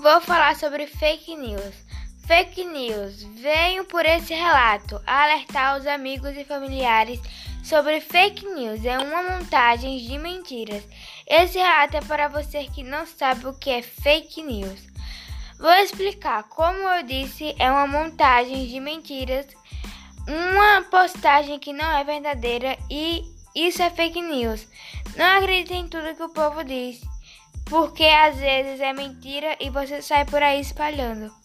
Vou falar sobre fake news. Fake news. Venho por esse relato alertar os amigos e familiares sobre fake news. É uma montagem de mentiras. Esse relato é para você que não sabe o que é fake news. Vou explicar. Como eu disse, é uma montagem de mentiras, uma postagem que não é verdadeira e isso é fake news. Não acredite em tudo que o povo diz porque às vezes é mentira e você sai por aí espalhando.